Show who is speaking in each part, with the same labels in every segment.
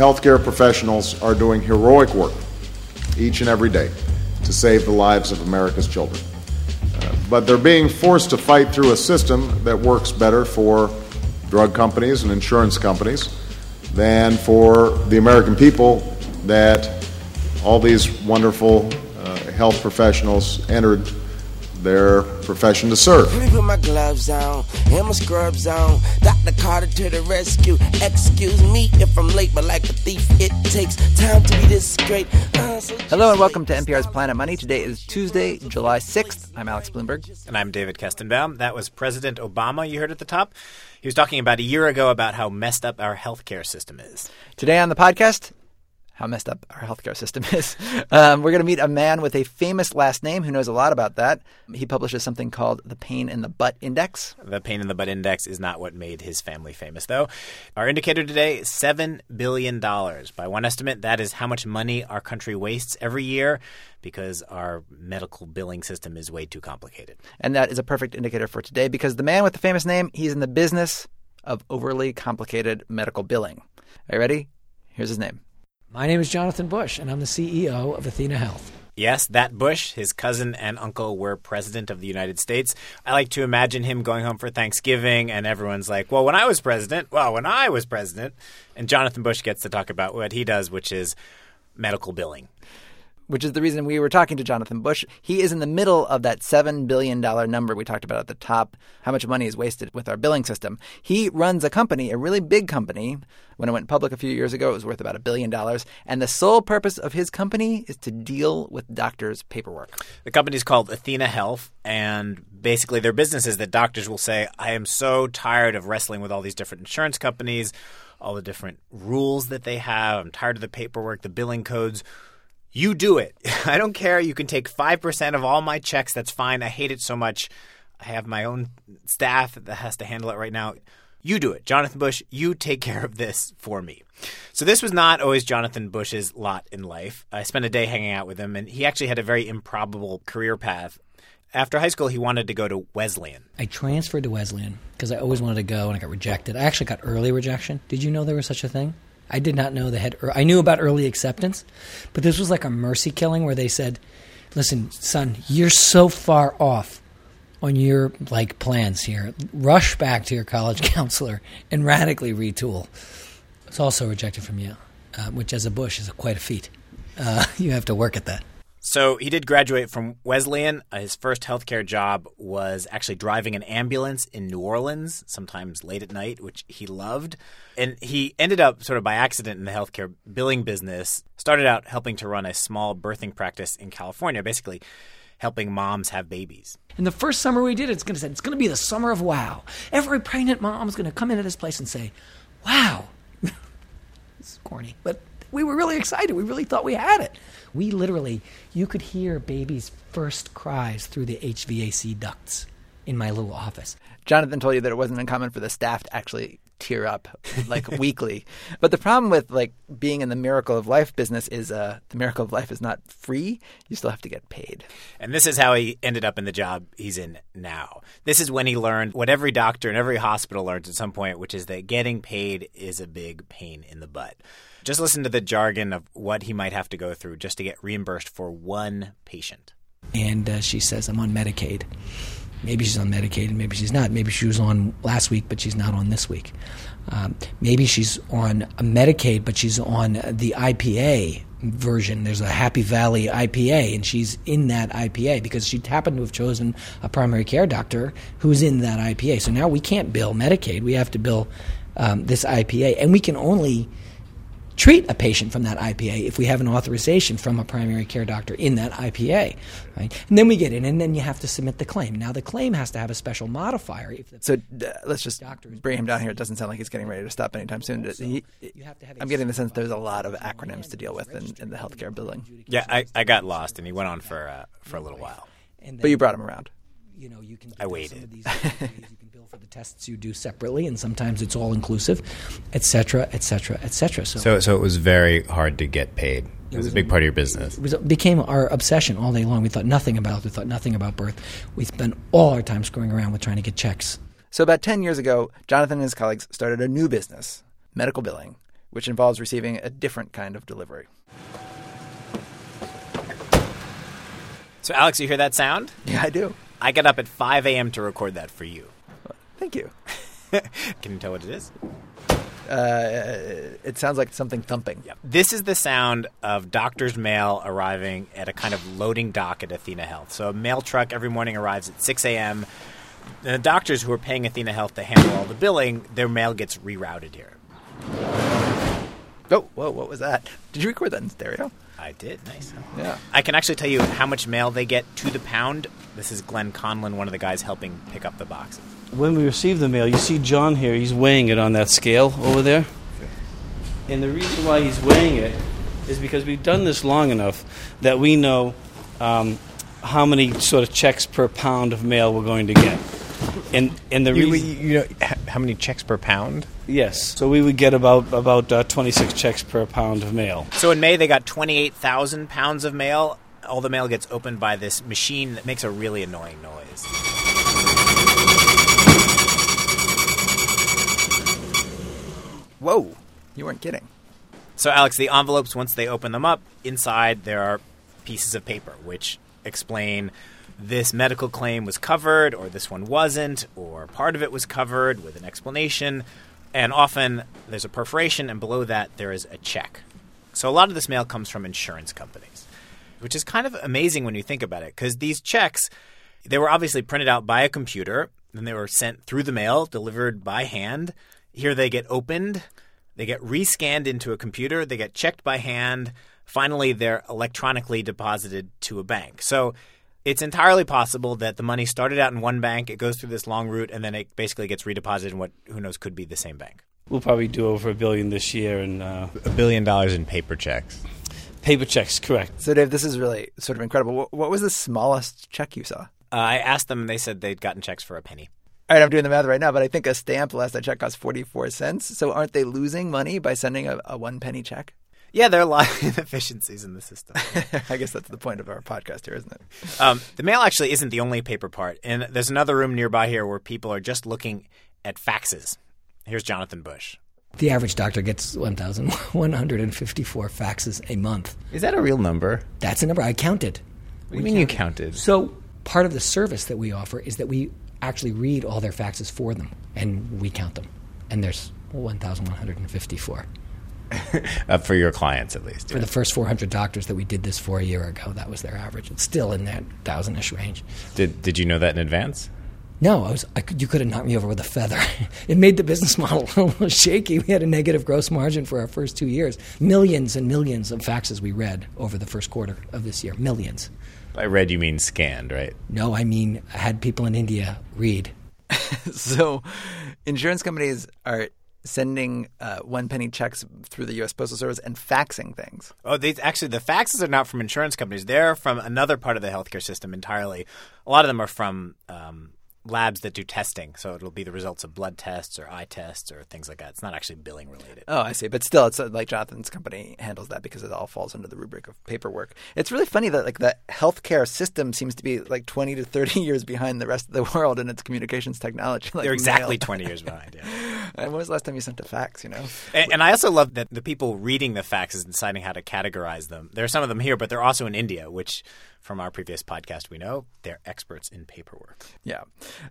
Speaker 1: healthcare professionals are doing heroic work each and every day to save the lives of America's children. Uh, but they're being forced to fight through a system that works better for drug companies and insurance companies than for the American people that all these wonderful uh, health professionals entered their profession to serve.
Speaker 2: Let me put my gloves on and my scrubs on. Dr. Carter to the rescue. Excuse me if I'm late, but like a thief, it takes time to be this great. Uh, so
Speaker 3: Hello and welcome to NPR's Planet Money. Today is Tuesday, July 6th. I'm Alex Blumberg.
Speaker 4: And I'm David Kestenbaum. That was President Obama you heard at the top. He was talking about a year ago about how messed up our healthcare system is.
Speaker 3: Today on the podcast, how messed up our healthcare system is. Um, we're going to meet a man with a famous last name who knows a lot about that. He publishes something called the Pain in the Butt Index.
Speaker 4: The pain in the butt index is not what made his family famous, though. Our indicator today $7 billion. By one estimate, that is how much money our country wastes every year because our medical billing system is way too complicated.
Speaker 3: And that is a perfect indicator for today because the man with the famous name, he's in the business of overly complicated medical billing. Are you ready? Here's his name.
Speaker 5: My name is Jonathan Bush, and I'm the CEO of Athena Health.
Speaker 4: Yes, that Bush, his cousin and uncle were president of the United States. I like to imagine him going home for Thanksgiving and everyone's like, well, when I was president, well, when I was president. And Jonathan Bush gets to talk about what he does, which is medical billing.
Speaker 3: Which is the reason we were talking to Jonathan Bush. He is in the middle of that $7 billion number we talked about at the top, how much money is wasted with our billing system. He runs a company, a really big company. When it went public a few years ago, it was worth about a billion dollars. And the sole purpose of his company is to deal with doctors' paperwork.
Speaker 4: The company is called Athena Health, and basically their business is that doctors will say, I am so tired of wrestling with all these different insurance companies, all the different rules that they have. I'm tired of the paperwork, the billing codes. You do it. I don't care. You can take 5% of all my checks. That's fine. I hate it so much. I have my own staff that has to handle it right now. You do it. Jonathan Bush, you take care of this for me. So, this was not always Jonathan Bush's lot in life. I spent a day hanging out with him, and he actually had a very improbable career path. After high school, he wanted to go to Wesleyan.
Speaker 5: I transferred to Wesleyan because I always wanted to go, and I got rejected. I actually got early rejection. Did you know there was such a thing? I did not know they had. I knew about early acceptance, but this was like a mercy killing where they said, "Listen, son, you're so far off on your like plans here. Rush back to your college counselor and radically retool." It's also rejected from Yale, uh, which as a Bush is quite a feat. Uh, you have to work at that.
Speaker 4: So he did graduate from Wesleyan. Uh, his first healthcare job was actually driving an ambulance in New Orleans, sometimes late at night, which he loved. And he ended up sort of by accident in the healthcare billing business. Started out helping to run a small birthing practice in California, basically helping moms have babies.
Speaker 5: And the first summer we did, it's going to say it's going to be the summer of wow. Every pregnant mom is going to come into this place and say, "Wow." it's corny, but we were really excited. We really thought we had it. We literally, you could hear babies' first cries through the HVAC ducts in my little office.
Speaker 3: Jonathan told you that it wasn't uncommon for the staff to actually tear up like weekly. But the problem with like being in the miracle of life business is uh, the miracle of life is not free. You still have to get paid.
Speaker 4: And this is how he ended up in the job he's in now. This is when he learned what every doctor and every hospital learns at some point, which is that getting paid is a big pain in the butt. Just listen to the jargon of what he might have to go through just to get reimbursed for one patient.
Speaker 5: And uh, she says, I'm on Medicaid. Maybe she's on Medicaid, maybe she's not. Maybe she was on last week, but she's not on this week. Um, maybe she's on Medicaid, but she's on the IPA version. There's a Happy Valley IPA, and she's in that IPA because she happened to have chosen a primary care doctor who's in that IPA. So now we can't bill Medicaid. We have to bill um, this IPA, and we can only treat a patient from that IPA if we have an authorization from a primary care doctor in that IPA, right? And then we get in, and then you have to submit the claim. Now the claim has to have a special modifier. If the
Speaker 3: So uh, let's just
Speaker 5: Doctor
Speaker 3: bring him down here. It doesn't sound like he's getting ready to stop anytime soon. He-
Speaker 5: you have to have a
Speaker 3: I'm getting the sense there's a lot of acronyms to deal with in, in the healthcare billing.
Speaker 4: Yeah, I, I got lost, and he went on for uh, for a little while.
Speaker 5: and
Speaker 3: But you brought him around.
Speaker 5: You know, you can.
Speaker 4: I waited.
Speaker 5: Some of these ways. you can bill for the tests you do separately, and sometimes it's all inclusive, et cetera, et cetera, et cetera. So,
Speaker 4: So, so it was very hard to get paid. It was a big part of your business.
Speaker 5: it was, it became our obsession all day long. We thought nothing about it. We thought nothing about birth. We spent all our time screwing around with trying to get checks.
Speaker 3: So about 10 years ago, Jonathan and his colleagues started a new business, medical billing, which involves receiving a different kind of delivery.
Speaker 4: So, Alex, you hear that sound?
Speaker 3: Yeah, I do.
Speaker 4: I got up at 5 a.m. to record that for you.
Speaker 3: Thank you.
Speaker 4: Can you tell what it is?
Speaker 3: Uh, it sounds like something thumping.
Speaker 4: Yep. This is the sound of doctor's mail arriving at a kind of loading dock at Athena Health. So a mail truck every morning arrives at 6 a.m. The doctors who are paying Athena Health to handle all the billing, their mail gets rerouted here.
Speaker 3: Oh, whoa, what was that? Did you record that in stereo?
Speaker 4: I did. Nice.
Speaker 3: Yeah.
Speaker 4: I can actually tell you how much mail they get to the pound. This is Glenn Conlon, one of the guys helping pick up the boxes.
Speaker 6: When we receive the mail, you see John here, he's weighing it on that scale over there. And the reason why he's weighing it is because we've done this long enough that we know um, how many sort of checks per pound of mail we're going to get. And, and the
Speaker 7: You,
Speaker 6: reason.
Speaker 7: you know how many checks per pound?
Speaker 6: Yes. So we would get about about uh, 26 checks per pound of mail.
Speaker 4: So in May, they got 28,000 pounds of mail. All the mail gets opened by this machine that makes a really annoying noise.
Speaker 3: Whoa, you weren't kidding.
Speaker 4: So, Alex, the envelopes, once they open them up, inside there are pieces of paper which explain this medical claim was covered, or this one wasn't, or part of it was covered with an explanation. And often there's a perforation, and below that there is a check. So, a lot of this mail comes from insurance companies, which is kind of amazing when you think about it, because these checks, they were obviously printed out by a computer, then they were sent through the mail, delivered by hand. Here they get opened, they get rescanned into a computer, they get checked by hand. Finally, they're electronically deposited to a bank. So it's entirely possible that the money started out in one bank, it goes through this long route, and then it basically gets redeposited in what who knows could be the same bank.
Speaker 6: We'll probably do over a billion this year in uh,
Speaker 7: A billion dollars in paper checks.
Speaker 6: paper checks, correct.
Speaker 3: So, Dave, this is really sort of incredible. What, what was the smallest check you saw?
Speaker 4: Uh, I asked them, and they said they'd gotten checks for a penny.
Speaker 3: All right, I'm doing the math right now, but I think a stamp, the last I checked, cost 44 cents. So, aren't they losing money by sending a, a one penny check?
Speaker 4: Yeah, there are a lot of inefficiencies in the system.
Speaker 3: I guess that's the point of our podcast here, isn't it?
Speaker 4: Um, the mail actually isn't the only paper part, and there's another room nearby here where people are just looking at faxes. Here's Jonathan Bush.
Speaker 5: The average doctor gets 1,154 faxes a month.
Speaker 7: Is that a real number?
Speaker 5: That's a number I counted.
Speaker 7: What do you mean you counted?
Speaker 5: So part of the service that we offer is that we actually read all their faxes for them and we count them. And there's 1,154.
Speaker 7: Uh, for your clients, at least.
Speaker 5: For the first 400 doctors that we did this for a year ago, that was their average. It's still in that thousand-ish range.
Speaker 7: Did Did you know that in advance?
Speaker 5: No, I was. I could, you could have knocked me over with a feather. it made the business model a little shaky. We had a negative gross margin for our first two years. Millions and millions of faxes we read over the first quarter of this year. Millions.
Speaker 7: By read, you mean scanned, right?
Speaker 5: No, I mean I had people in India read.
Speaker 3: so, insurance companies are sending uh, one penny checks through the U.S. Postal Service and faxing things.
Speaker 4: Oh, these actually the faxes are not from insurance companies. They're from another part of the healthcare system entirely. A lot of them are from um, labs that do testing, so it'll be the results of blood tests or eye tests or things like that. It's not actually billing related.
Speaker 3: Oh, I see. But still, it's uh, like Jonathan's company handles that because it all falls under the rubric of paperwork. It's really funny that like the healthcare system seems to be like 20 to 30 years behind the rest of the world in its communications technology. Like
Speaker 4: They're exactly
Speaker 3: mail.
Speaker 4: 20 years behind. Yeah.
Speaker 3: And when was the last time you sent a fax? You know.
Speaker 4: And, and I also love that the people reading the faxes and deciding how to categorize them. There are some of them here, but they're also in India, which from our previous podcast we know they're experts in paperwork.
Speaker 3: Yeah.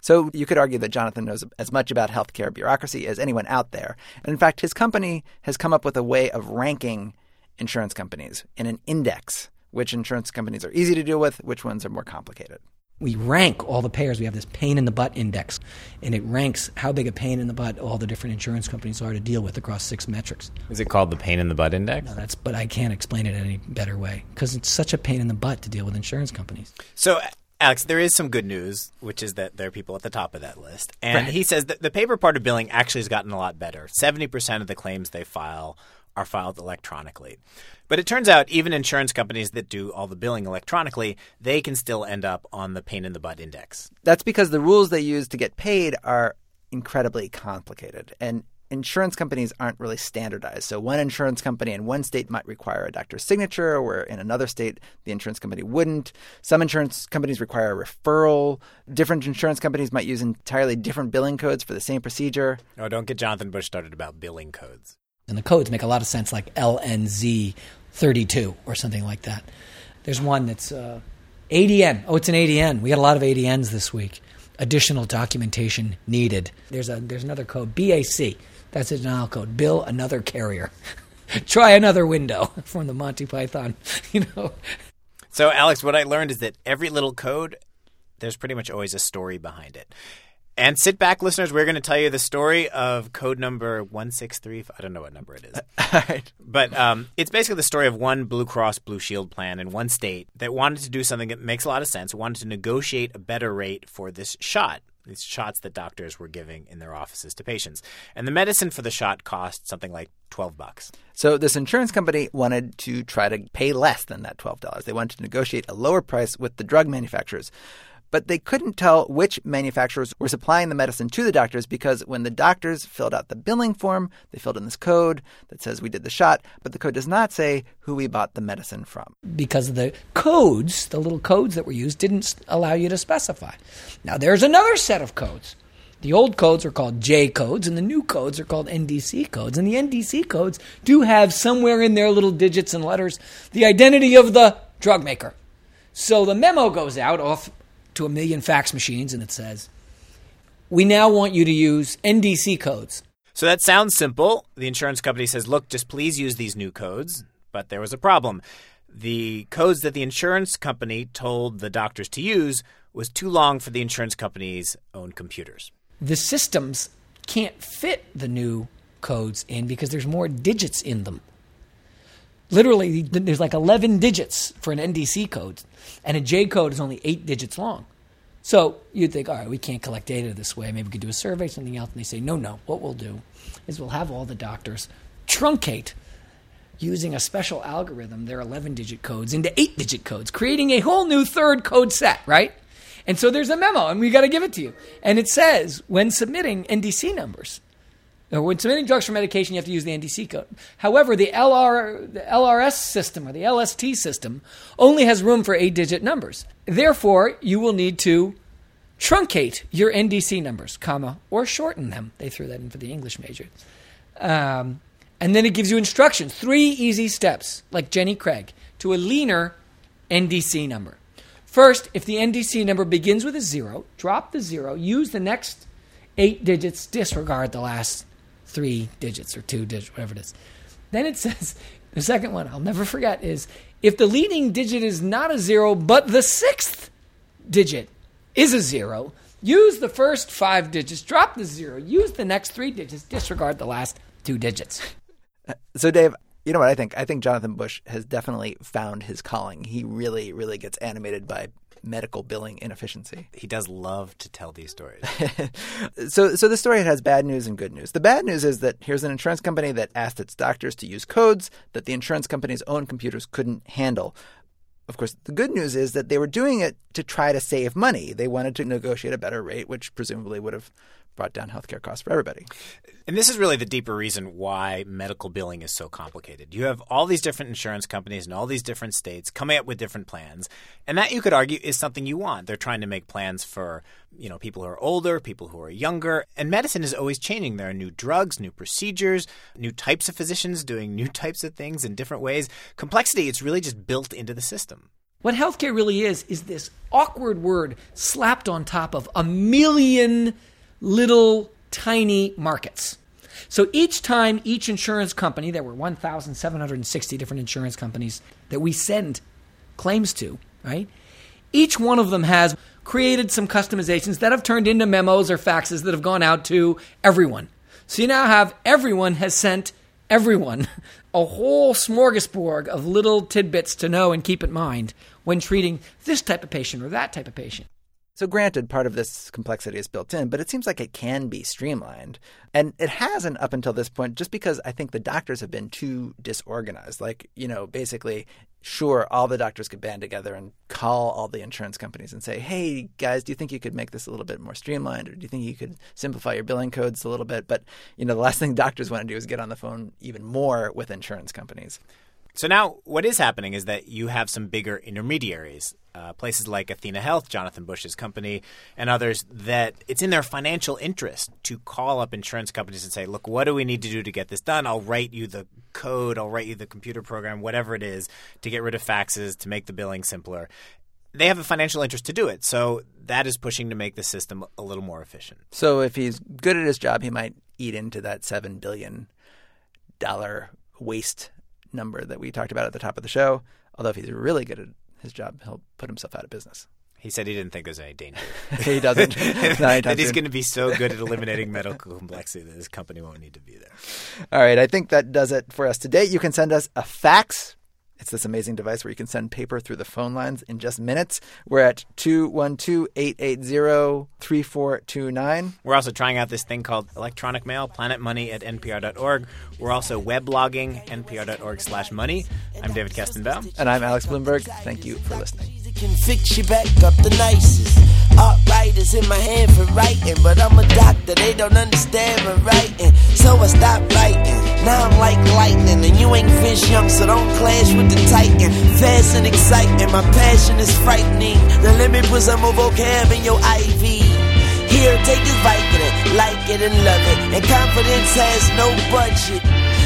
Speaker 3: So you could argue that Jonathan knows as much about healthcare bureaucracy as anyone out there. And in fact, his company has come up with a way of ranking insurance companies in an index, which insurance companies are easy to deal with, which ones are more complicated.
Speaker 5: We rank all the payers. We have this pain in the butt index, and it ranks how big a pain in the butt all the different insurance companies are to deal with across six metrics.
Speaker 7: Is it called the pain in the butt index?
Speaker 5: Now that's, but I can't explain it any better way because it's such a pain in the butt to deal with insurance companies.
Speaker 4: So, Alex, there is some good news, which is that there are people at the top of that list. And he says that the paper part of billing actually has gotten a lot better. 70% of the claims they file are filed electronically. But it turns out even insurance companies that do all the billing electronically, they can still end up on the pain in the butt index.
Speaker 3: That's because the rules they use to get paid are incredibly complicated. And insurance companies aren't really standardized. So one insurance company in one state might require a doctor's signature, where in another state the insurance company wouldn't. Some insurance companies require a referral. Different insurance companies might use entirely different billing codes for the same procedure.
Speaker 4: Oh, don't get Jonathan Bush started about billing codes.
Speaker 5: And the codes make a lot of sense, like LNZ32 or something like that. There's one that's uh, ADN. Oh, it's an ADN. We got a lot of ADNs this week. Additional documentation needed. There's a there's another code BAC. That's a denial code. Bill another carrier. Try another window from the Monty Python. You know.
Speaker 4: So, Alex, what I learned is that every little code, there's pretty much always a story behind it. And sit back, listeners. We're going to tell you the story of code number 163. I don't know what number it is.
Speaker 3: All right.
Speaker 4: But um, it's basically the story of one Blue Cross Blue Shield plan in one state that wanted to do something that makes a lot of sense. Wanted to negotiate a better rate for this shot, these shots that doctors were giving in their offices to patients. And the medicine for the shot cost something like 12 bucks.
Speaker 3: So this insurance company wanted to try to pay less than that $12. They wanted to negotiate a lower price with the drug manufacturers. But they couldn't tell which manufacturers were supplying the medicine to the doctors because when the doctors filled out the billing form, they filled in this code that says we did the shot, but the code does not say who we bought the medicine from.
Speaker 5: because the codes, the little codes that were used, didn't allow you to specify. Now, there's another set of codes. The old codes are called J codes, and the new codes are called NDC codes. And the NDC codes do have somewhere in their little digits and letters the identity of the drug maker. So the memo goes out off to a million fax machines, and it says, We now want you to use NDC codes.
Speaker 4: So that sounds simple. The insurance company says, look, just please use these new codes. But there was a problem. The codes that the insurance company told the doctors to use was too long for the insurance company's own computers.
Speaker 5: the systems can't fit the new codes in because there's more digits in them. Literally, there's like 11 digits for an NDC code, and a J code is only eight digits long. So you'd think, all right, we can't collect data this way. Maybe we could do a survey, something else. And they say, no, no. What we'll do is we'll have all the doctors truncate using a special algorithm their 11 digit codes into 8 digit codes, creating a whole new third code set, right? And so there's a memo, and we got to give it to you. And it says when submitting NDC numbers, or when submitting drugs for medication, you have to use the NDC code. However, the, LR, the LRS system or the LST system only has room for eight digit numbers. Therefore, you will need to truncate your NDC numbers, comma, or shorten them. They threw that in for the English major. Um, and then it gives you instructions, three easy steps, like Jenny Craig, to a leaner NDC number. First, if the NDC number begins with a zero, drop the zero, use the next eight digits, disregard the last three digits or two digits, whatever it is. Then it says, the second one I'll never forget is if the leading digit is not a zero, but the sixth digit is a zero, use the first five digits, drop the zero, use the next three digits, disregard the last two digits.
Speaker 3: Uh, so, Dave, you know what I think? I think Jonathan Bush has definitely found his calling. He really, really gets animated by medical billing inefficiency.
Speaker 4: He does love to tell these stories.
Speaker 3: so, so the story has bad news and good news. The bad news is that here's an insurance company that asked its doctors to use codes that the insurance company's own computers couldn't handle. Of course, the good news is that they were doing it to try to save money. They wanted to negotiate a better rate, which presumably would have brought down healthcare costs for everybody.
Speaker 4: And this is really the deeper reason why medical billing is so complicated. You have all these different insurance companies in all these different states coming up with different plans, and that you could argue is something you want. They're trying to make plans for, you know, people who are older, people who are younger, and medicine is always changing. There are new drugs, new procedures, new types of physicians doing new types of things in different ways. Complexity it's really just built into the system.
Speaker 5: What healthcare really is, is this awkward word slapped on top of a million little tiny markets. So each time each insurance company, there were 1,760 different insurance companies that we send claims to, right? Each one of them has created some customizations that have turned into memos or faxes that have gone out to everyone. So you now have everyone has sent everyone a whole smorgasbord of little tidbits to know and keep in mind when treating this type of patient or that type of patient.
Speaker 3: So, granted, part of this complexity is built in, but it seems like it can be streamlined. And it hasn't up until this point, just because I think the doctors have been too disorganized. Like, you know, basically, sure, all the doctors could band together and call all the insurance companies and say, hey, guys, do you think you could make this a little bit more streamlined? Or do you think you could simplify your billing codes a little bit? But, you know, the last thing doctors want to do is get on the phone even more with insurance companies.
Speaker 4: So now, what is happening is that you have some bigger intermediaries, uh, places like Athena Health, Jonathan Bush's company, and others, that it's in their financial interest to call up insurance companies and say, look, what do we need to do to get this done? I'll write you the code, I'll write you the computer program, whatever it is, to get rid of faxes, to make the billing simpler. They have a financial interest to do it. So that is pushing to make the system a little more efficient.
Speaker 3: So if he's good at his job, he might eat into that $7 billion waste number that we talked about at the top of the show. Although if he's really good at his job, he'll put himself out of business.
Speaker 4: He said he didn't think there's any danger.
Speaker 3: he doesn't.
Speaker 4: that he's going to be so good at eliminating medical complexity that his company won't need to be there.
Speaker 3: All right, I think that does it for us today. You can send us a fax it's this amazing device where you can send paper through the phone lines in just minutes. We're at 212-880-3429.
Speaker 4: We're also trying out this thing called electronic mail, planetmoney at npr.org. We're also weblogging, npr.org slash money. I'm David Kestenbaum.
Speaker 3: And I'm Alex Blumberg. Thank you for listening.
Speaker 2: Can fix you back up the nicest. Art writers in my hand for writing, but I'm a doctor, they don't understand my writing. So I stopped writing. Now I'm like lightning, and you ain't fish young, so don't clash with the titan. Fast and exciting, my passion is frightening. The limit was a more vocab in your IV. Here, take this Vicodin, like it and love it. And confidence has no budget.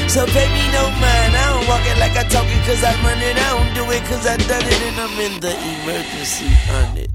Speaker 2: So pay me no mind, I don't walk it like I talk it cause I run it. I don't do it cause I done it and I'm in the emergency on it.